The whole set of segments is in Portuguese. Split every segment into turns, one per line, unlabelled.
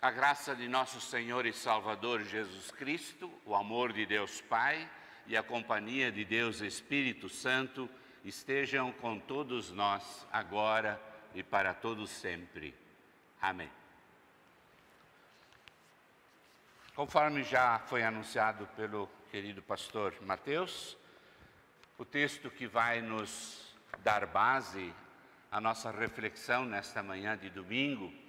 A graça de nosso Senhor e Salvador Jesus Cristo, o amor de Deus Pai e a companhia de Deus Espírito Santo estejam com todos nós agora e para todos sempre. Amém. Conforme já foi anunciado pelo querido pastor Mateus, o texto que vai nos dar base à nossa reflexão nesta manhã de domingo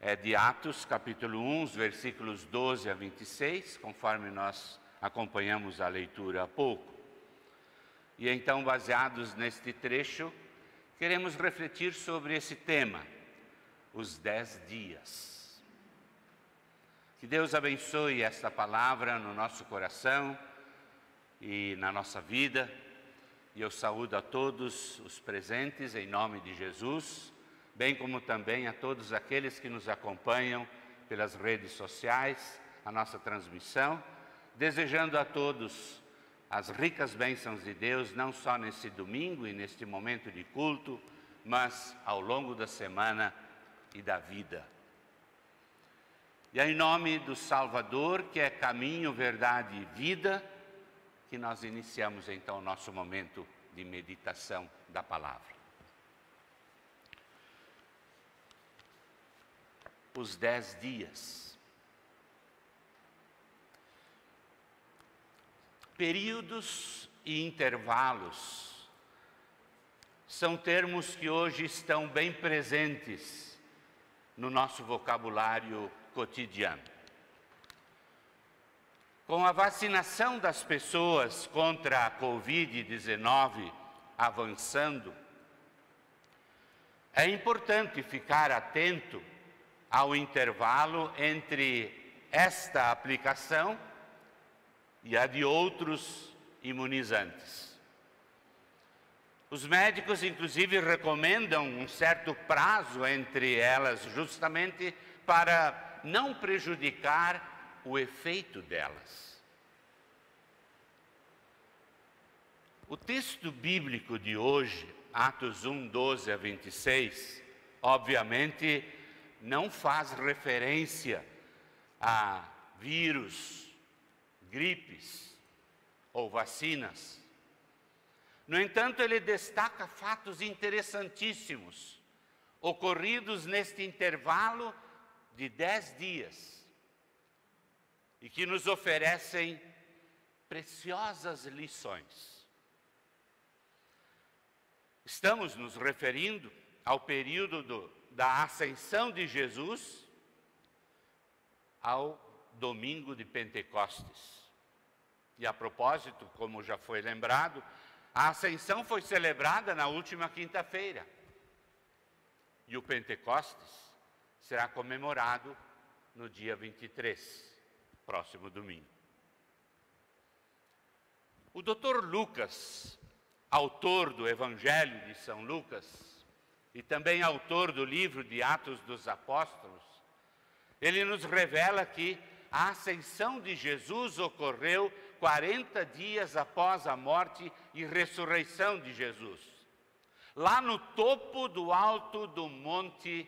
é de Atos, capítulo 1, versículos 12 a 26, conforme nós acompanhamos a leitura há pouco. E então, baseados neste trecho, queremos refletir sobre esse tema, os dez dias. Que Deus abençoe esta palavra no nosso coração e na nossa vida. E eu saúdo a todos os presentes em nome de Jesus bem como também a todos aqueles que nos acompanham pelas redes sociais, a nossa transmissão, desejando a todos as ricas bênçãos de Deus, não só nesse domingo e neste momento de culto, mas ao longo da semana e da vida. E é em nome do Salvador, que é caminho, verdade e vida, que nós iniciamos então o nosso momento de meditação da palavra. Os dez dias. Períodos e intervalos são termos que hoje estão bem presentes no nosso vocabulário cotidiano. Com a vacinação das pessoas contra a Covid-19 avançando, é importante ficar atento ao intervalo entre esta aplicação e a de outros imunizantes. Os médicos, inclusive, recomendam um certo prazo entre elas, justamente para não prejudicar o efeito delas. O texto bíblico de hoje, Atos 1, 12 a 26, obviamente não faz referência a vírus, gripes ou vacinas. No entanto, ele destaca fatos interessantíssimos ocorridos neste intervalo de dez dias e que nos oferecem preciosas lições. Estamos nos referindo ao período do da ascensão de Jesus ao domingo de Pentecostes. E a propósito, como já foi lembrado, a ascensão foi celebrada na última quinta-feira. E o Pentecostes será comemorado no dia 23, próximo domingo. O doutor Lucas, autor do Evangelho de São Lucas, e também autor do livro de Atos dos Apóstolos, ele nos revela que a ascensão de Jesus ocorreu 40 dias após a morte e ressurreição de Jesus, lá no topo do alto do Monte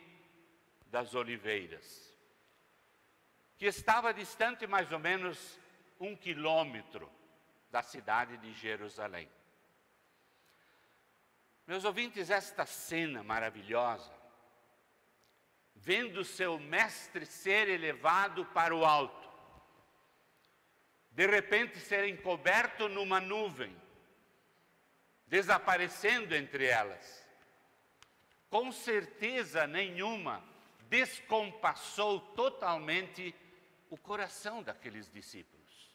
das Oliveiras, que estava distante mais ou menos um quilômetro da cidade de Jerusalém. Meus ouvintes, esta cena maravilhosa, vendo seu mestre ser elevado para o alto, de repente ser encoberto numa nuvem, desaparecendo entre elas, com certeza nenhuma descompassou totalmente o coração daqueles discípulos,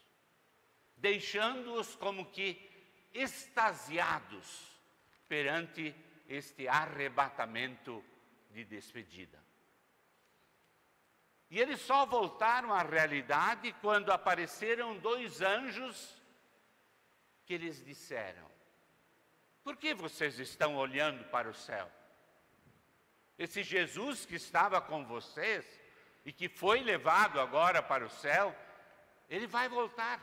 deixando-os como que extasiados perante este arrebatamento de despedida. E eles só voltaram à realidade quando apareceram dois anjos que lhes disseram: Por que vocês estão olhando para o céu? Esse Jesus que estava com vocês e que foi levado agora para o céu, ele vai voltar.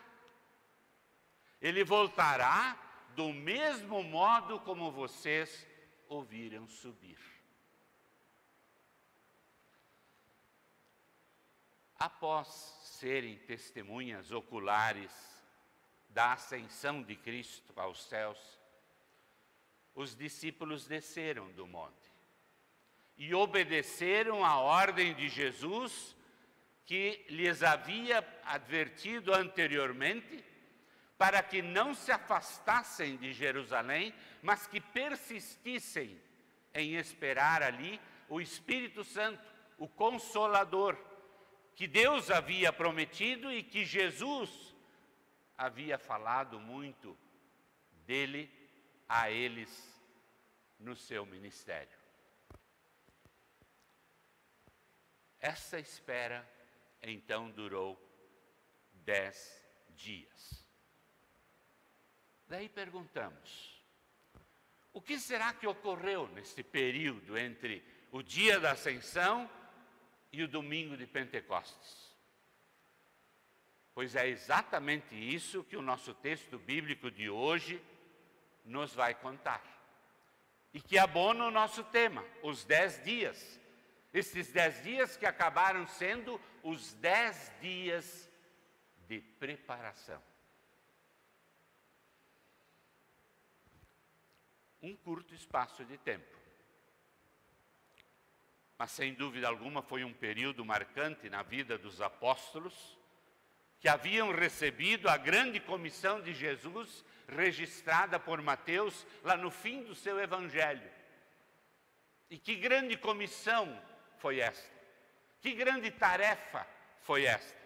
Ele voltará do mesmo modo como vocês ouviram subir. após serem testemunhas oculares da ascensão de Cristo aos céus, os discípulos desceram do monte e obedeceram à ordem de Jesus que lhes havia advertido anteriormente, para que não se afastassem de Jerusalém, mas que persistissem em esperar ali o Espírito Santo, o Consolador, que Deus havia prometido e que Jesus havia falado muito dele a eles no seu ministério. Essa espera então durou dez dias. Daí perguntamos: o que será que ocorreu nesse período entre o dia da ascensão e o domingo de Pentecostes? Pois é exatamente isso que o nosso texto bíblico de hoje nos vai contar. E que abona o nosso tema, os dez dias esses dez dias que acabaram sendo os dez dias de preparação. Um curto espaço de tempo. Mas sem dúvida alguma foi um período marcante na vida dos apóstolos, que haviam recebido a grande comissão de Jesus, registrada por Mateus lá no fim do seu evangelho. E que grande comissão foi esta? Que grande tarefa foi esta?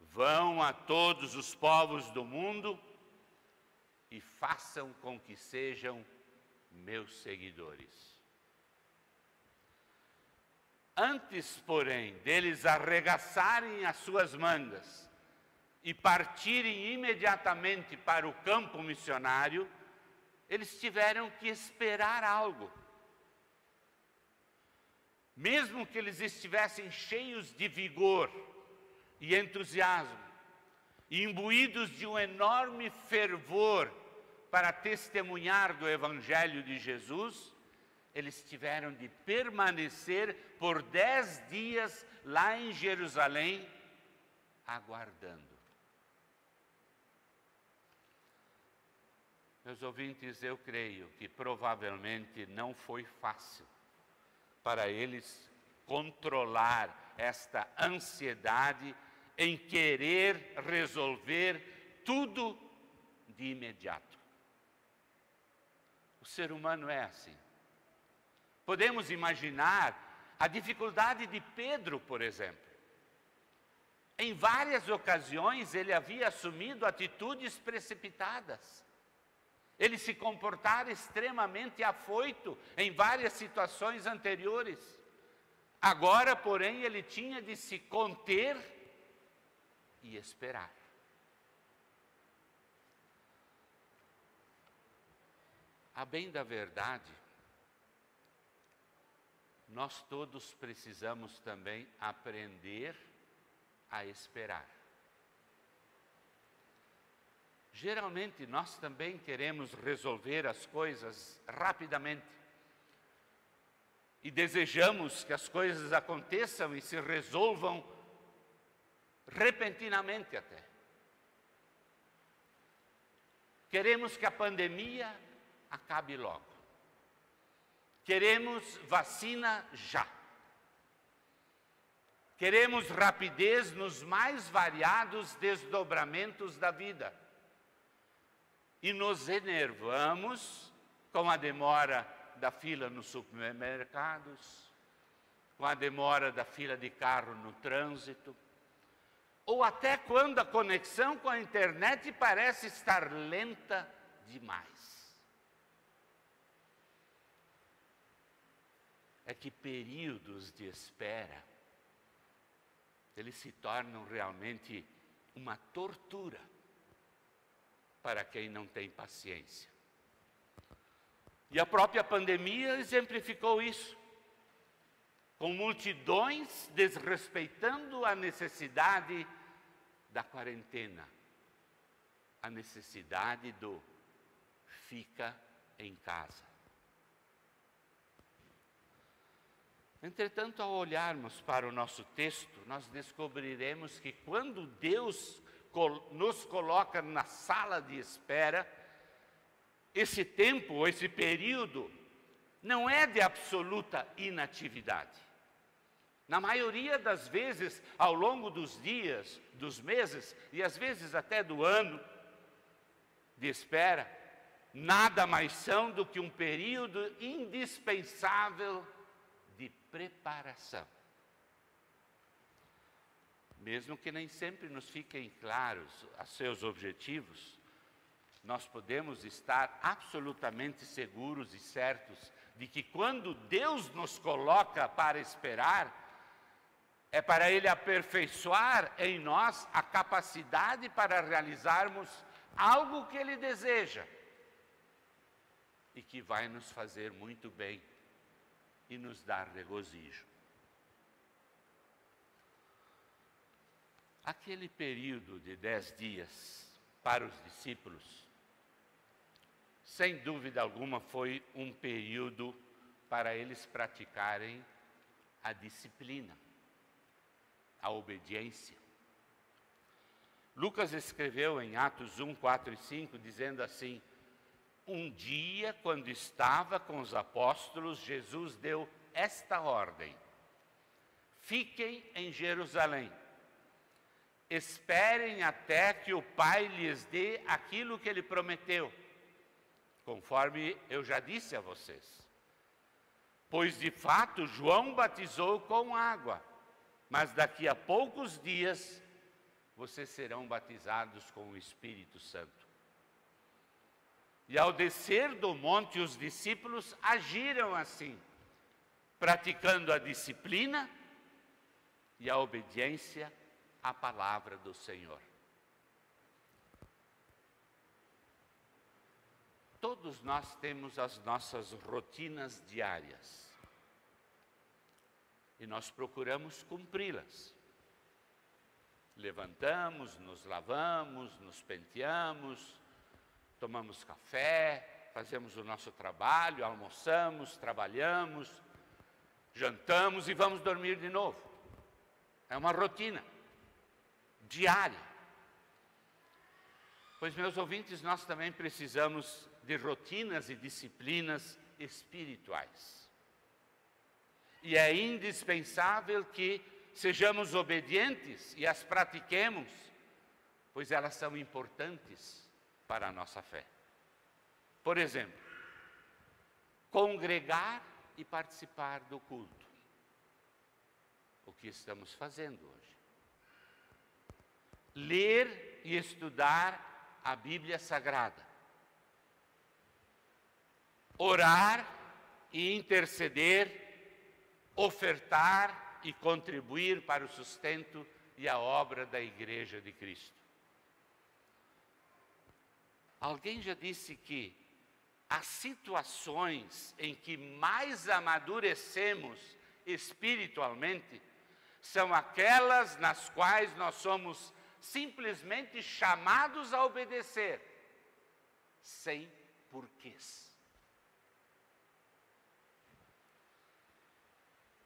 Vão a todos os povos do mundo e façam com que sejam meus seguidores. Antes, porém, deles arregaçarem as suas mangas e partirem imediatamente para o campo missionário, eles tiveram que esperar algo. Mesmo que eles estivessem cheios de vigor e entusiasmo, imbuídos de um enorme fervor para testemunhar do Evangelho de Jesus, eles tiveram de permanecer por dez dias lá em Jerusalém, aguardando. Meus ouvintes, eu creio que provavelmente não foi fácil para eles controlar esta ansiedade em querer resolver tudo de imediato. O ser humano é assim. Podemos imaginar a dificuldade de Pedro, por exemplo. Em várias ocasiões ele havia assumido atitudes precipitadas. Ele se comportara extremamente afoito em várias situações anteriores. Agora, porém, ele tinha de se conter e esperar. A bem da verdade, nós todos precisamos também aprender a esperar. Geralmente nós também queremos resolver as coisas rapidamente. E desejamos que as coisas aconteçam e se resolvam repentinamente até. Queremos que a pandemia acabe logo. Queremos vacina já. Queremos rapidez nos mais variados desdobramentos da vida e nos enervamos com a demora da fila nos supermercados, com a demora da fila de carro no trânsito, ou até quando a conexão com a internet parece estar lenta demais. É que períodos de espera eles se tornam realmente uma tortura para quem não tem paciência. E a própria pandemia exemplificou isso, com multidões desrespeitando a necessidade da quarentena, a necessidade do fica em casa. Entretanto, ao olharmos para o nosso texto, nós descobriremos que quando Deus nos coloca na sala de espera, esse tempo, esse período, não é de absoluta inatividade. Na maioria das vezes, ao longo dos dias, dos meses e às vezes até do ano de espera, nada mais são do que um período indispensável preparação. Mesmo que nem sempre nos fiquem claros os seus objetivos, nós podemos estar absolutamente seguros e certos de que quando Deus nos coloca para esperar, é para Ele aperfeiçoar em nós a capacidade para realizarmos algo que Ele deseja e que vai nos fazer muito bem e nos dar regozijo. Aquele período de dez dias para os discípulos, sem dúvida alguma, foi um período para eles praticarem a disciplina, a obediência. Lucas escreveu em Atos 1, 4 e 5, dizendo assim: um dia, quando estava com os apóstolos, Jesus deu esta ordem: Fiquem em Jerusalém, esperem até que o Pai lhes dê aquilo que ele prometeu, conforme eu já disse a vocês. Pois de fato João batizou com água, mas daqui a poucos dias vocês serão batizados com o Espírito Santo. E ao descer do monte, os discípulos agiram assim, praticando a disciplina e a obediência à palavra do Senhor. Todos nós temos as nossas rotinas diárias e nós procuramos cumpri-las. Levantamos, nos lavamos, nos penteamos, tomamos café, fazemos o nosso trabalho, almoçamos, trabalhamos, jantamos e vamos dormir de novo. É uma rotina diária. Pois, meus ouvintes, nós também precisamos de rotinas e disciplinas espirituais. E é indispensável que sejamos obedientes e as pratiquemos, pois elas são importantes para a nossa fé. Por exemplo, congregar e participar do culto. O que estamos fazendo hoje? Ler e estudar a Bíblia Sagrada. Orar e interceder, ofertar e contribuir para o sustento e a obra da Igreja de Cristo. Alguém já disse que as situações em que mais amadurecemos espiritualmente são aquelas nas quais nós somos simplesmente chamados a obedecer, sem porquês.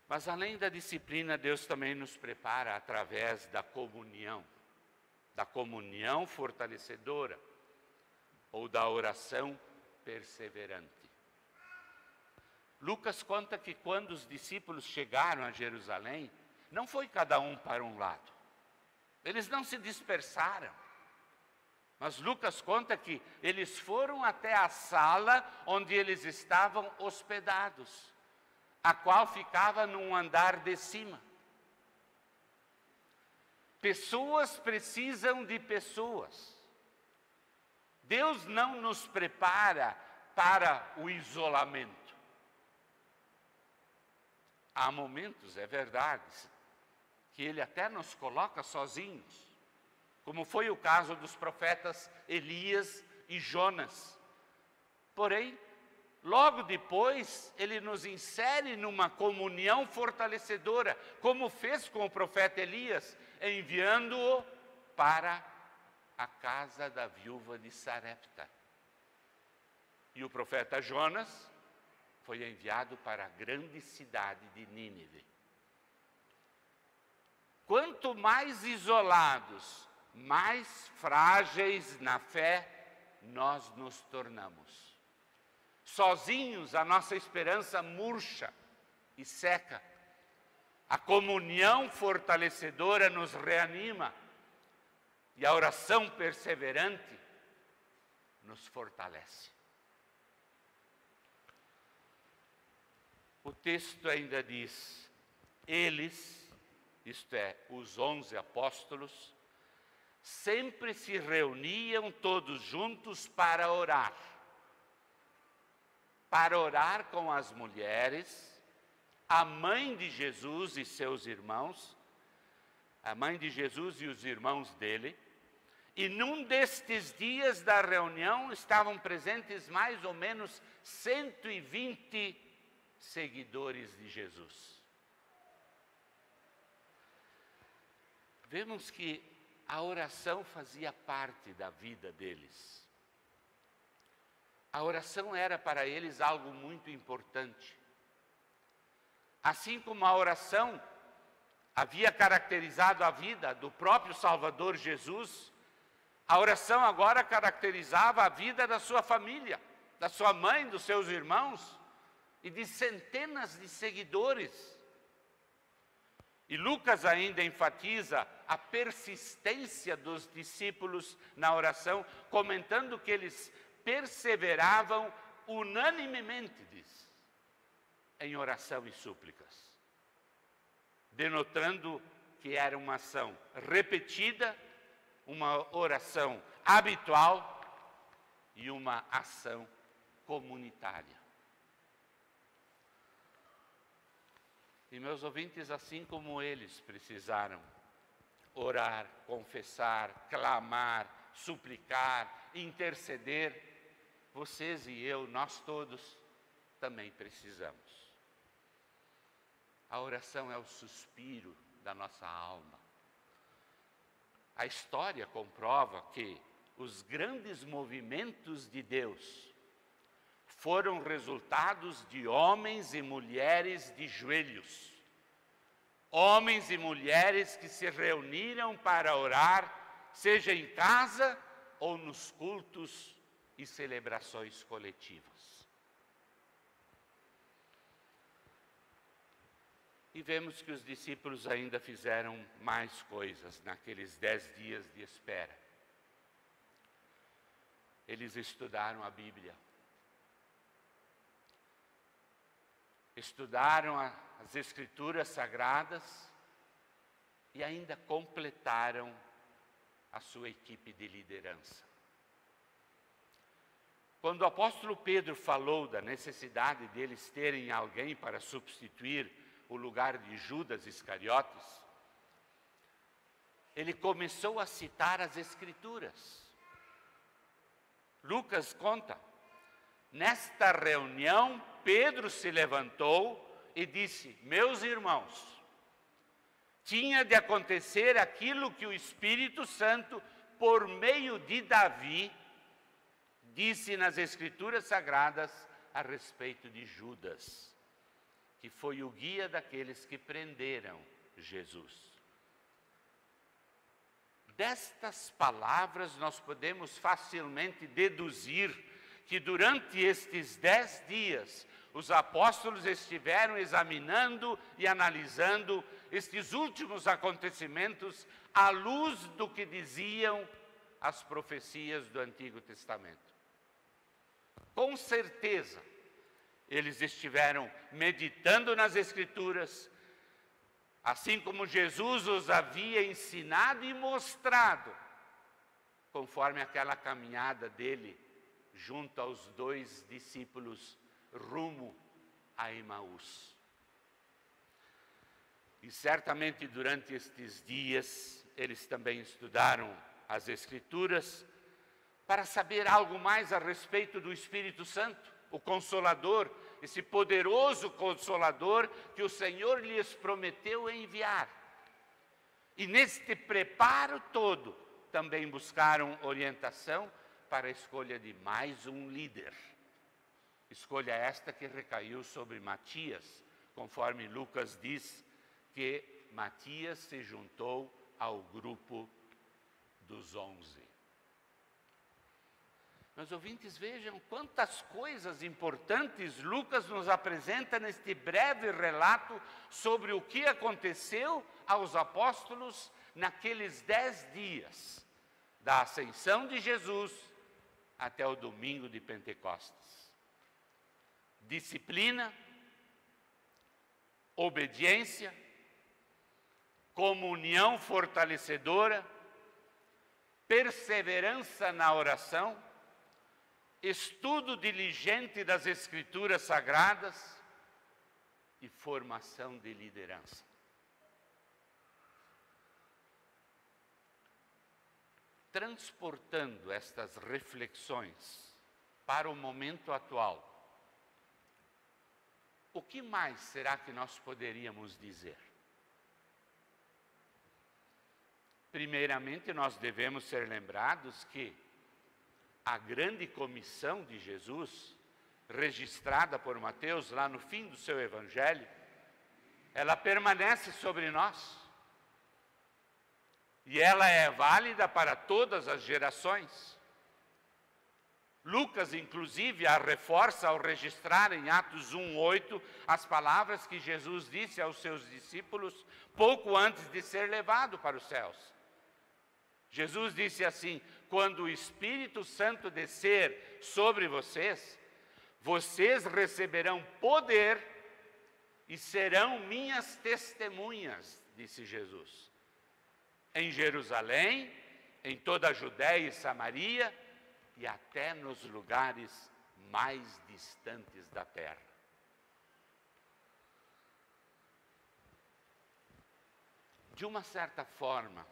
Mas além da disciplina, Deus também nos prepara através da comunhão, da comunhão fortalecedora ou da oração perseverante. Lucas conta que quando os discípulos chegaram a Jerusalém, não foi cada um para um lado. Eles não se dispersaram. Mas Lucas conta que eles foram até a sala onde eles estavam hospedados, a qual ficava num andar de cima. Pessoas precisam de pessoas. Deus não nos prepara para o isolamento. Há momentos, é verdade, que Ele até nos coloca sozinhos, como foi o caso dos profetas Elias e Jonas. Porém, logo depois, Ele nos insere numa comunhão fortalecedora, como fez com o profeta Elias, enviando-o para a casa da viúva de Sarepta. E o profeta Jonas foi enviado para a grande cidade de Nínive. Quanto mais isolados, mais frágeis na fé nós nos tornamos. Sozinhos, a nossa esperança murcha e seca. A comunhão fortalecedora nos reanima e a oração perseverante nos fortalece. O texto ainda diz: eles, isto é, os onze apóstolos, sempre se reuniam todos juntos para orar. Para orar com as mulheres, a mãe de Jesus e seus irmãos, a mãe de Jesus e os irmãos dele, e num destes dias da reunião estavam presentes mais ou menos 120 seguidores de Jesus. Vemos que a oração fazia parte da vida deles. A oração era para eles algo muito importante. Assim como a oração havia caracterizado a vida do próprio Salvador Jesus, a oração agora caracterizava a vida da sua família, da sua mãe, dos seus irmãos e de centenas de seguidores. E Lucas ainda enfatiza a persistência dos discípulos na oração, comentando que eles perseveravam unanimemente, diz, em oração e súplicas, denotando que era uma ação repetida uma oração habitual e uma ação comunitária. E meus ouvintes, assim como eles precisaram orar, confessar, clamar, suplicar, interceder, vocês e eu, nós todos, também precisamos. A oração é o suspiro da nossa alma. A história comprova que os grandes movimentos de Deus foram resultados de homens e mulheres de joelhos. Homens e mulheres que se reuniram para orar, seja em casa ou nos cultos e celebrações coletivas. E vemos que os discípulos ainda fizeram mais coisas naqueles dez dias de espera. Eles estudaram a Bíblia. Estudaram as Escrituras Sagradas e ainda completaram a sua equipe de liderança. Quando o apóstolo Pedro falou da necessidade deles terem alguém para substituir o lugar de Judas Iscariotes, ele começou a citar as Escrituras. Lucas conta, nesta reunião, Pedro se levantou e disse: Meus irmãos, tinha de acontecer aquilo que o Espírito Santo, por meio de Davi, disse nas Escrituras Sagradas a respeito de Judas que foi o guia daqueles que prenderam Jesus. Destas palavras, nós podemos facilmente deduzir que durante estes dez dias, os apóstolos estiveram examinando e analisando estes últimos acontecimentos à luz do que diziam as profecias do Antigo Testamento. Com certeza, eles estiveram meditando nas Escrituras, assim como Jesus os havia ensinado e mostrado, conforme aquela caminhada dele junto aos dois discípulos rumo a Emaús. E certamente durante estes dias eles também estudaram as Escrituras para saber algo mais a respeito do Espírito Santo o Consolador, esse poderoso Consolador que o Senhor lhes prometeu enviar. E neste preparo todo, também buscaram orientação para a escolha de mais um líder. Escolha esta que recaiu sobre Matias, conforme Lucas diz que Matias se juntou ao grupo dos onze. Meus ouvintes, vejam quantas coisas importantes Lucas nos apresenta neste breve relato sobre o que aconteceu aos apóstolos naqueles dez dias, da ascensão de Jesus até o domingo de Pentecostes. Disciplina, obediência, comunhão fortalecedora, perseverança na oração, estudo diligente das Escrituras Sagradas e formação de liderança. Transportando estas reflexões para o momento atual, o que mais será que nós poderíamos dizer? Primeiramente, nós devemos ser lembrados que a grande comissão de Jesus, registrada por Mateus lá no fim do seu evangelho, ela permanece sobre nós. E ela é válida para todas as gerações. Lucas, inclusive, a reforça ao registrar em Atos 1,8 as palavras que Jesus disse aos seus discípulos pouco antes de ser levado para os céus. Jesus disse assim: quando o Espírito Santo descer sobre vocês, vocês receberão poder e serão minhas testemunhas, disse Jesus. Em Jerusalém, em toda a Judéia e Samaria e até nos lugares mais distantes da terra. De uma certa forma,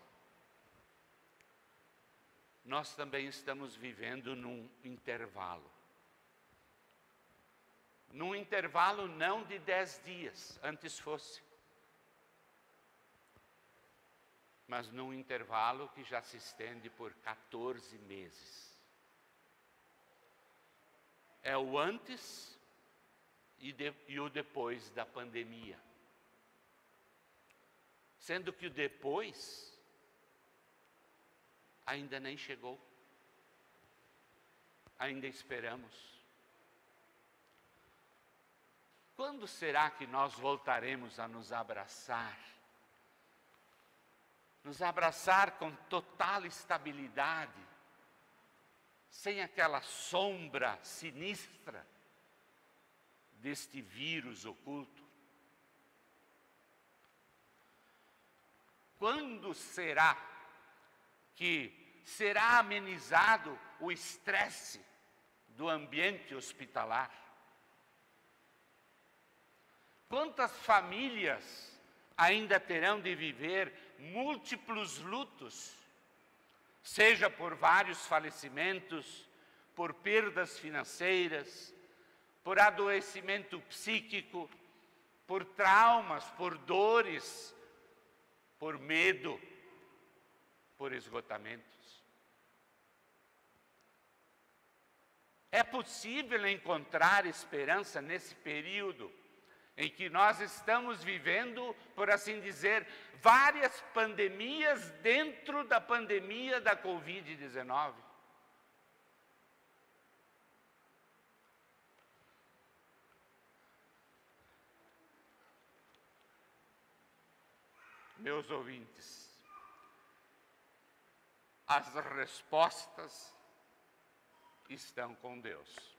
nós também estamos vivendo num intervalo. Num intervalo não de dez dias, antes fosse, mas num intervalo que já se estende por 14 meses. É o antes e, de, e o depois da pandemia. Sendo que o depois ainda nem chegou. Ainda esperamos. Quando será que nós voltaremos a nos abraçar? Nos abraçar com total estabilidade, sem aquela sombra sinistra deste vírus oculto? Quando será que será amenizado o estresse do ambiente hospitalar. Quantas famílias ainda terão de viver múltiplos lutos, seja por vários falecimentos, por perdas financeiras, por adoecimento psíquico, por traumas, por dores, por medo por esgotamentos. É possível encontrar esperança nesse período em que nós estamos vivendo, por assim dizer, várias pandemias dentro da pandemia da Covid-19. Meus ouvintes, as respostas estão com Deus.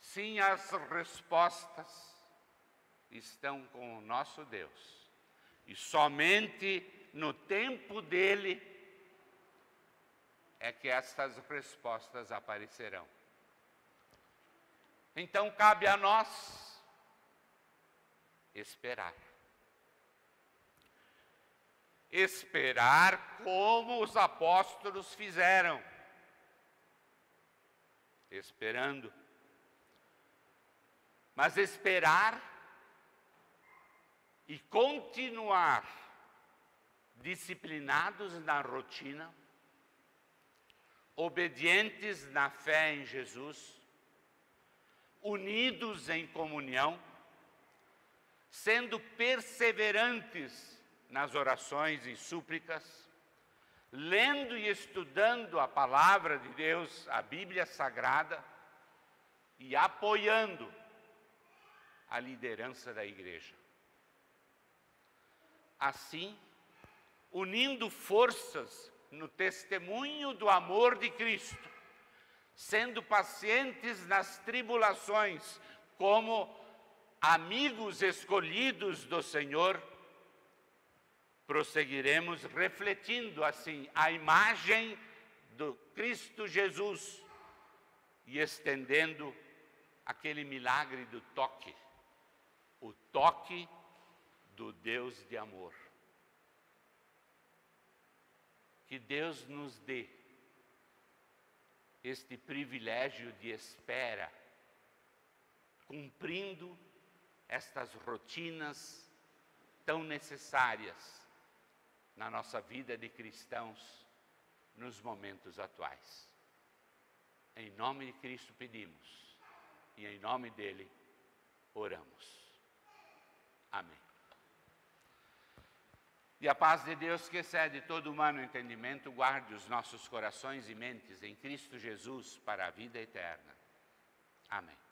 Sim, as respostas estão com o nosso Deus. E somente no tempo dele é que estas respostas aparecerão. Então cabe a nós esperar esperar como os apóstolos fizeram. Esperando. Mas esperar e continuar disciplinados na rotina, obedientes na fé em Jesus, unidos em comunhão, sendo perseverantes nas orações e súplicas, lendo e estudando a palavra de Deus, a Bíblia Sagrada, e apoiando a liderança da igreja. Assim, unindo forças no testemunho do amor de Cristo, sendo pacientes nas tribulações, como amigos escolhidos do Senhor, prosseguiremos refletindo assim a imagem do Cristo Jesus e estendendo aquele milagre do toque, o toque do Deus de amor. Que Deus nos dê este privilégio de espera, cumprindo estas rotinas tão necessárias na nossa vida de cristãos nos momentos atuais. Em nome de Cristo pedimos e em nome dele oramos. Amém. E a paz de Deus, que excede todo humano entendimento, guarde os nossos corações e mentes em Cristo Jesus para a vida eterna. Amém.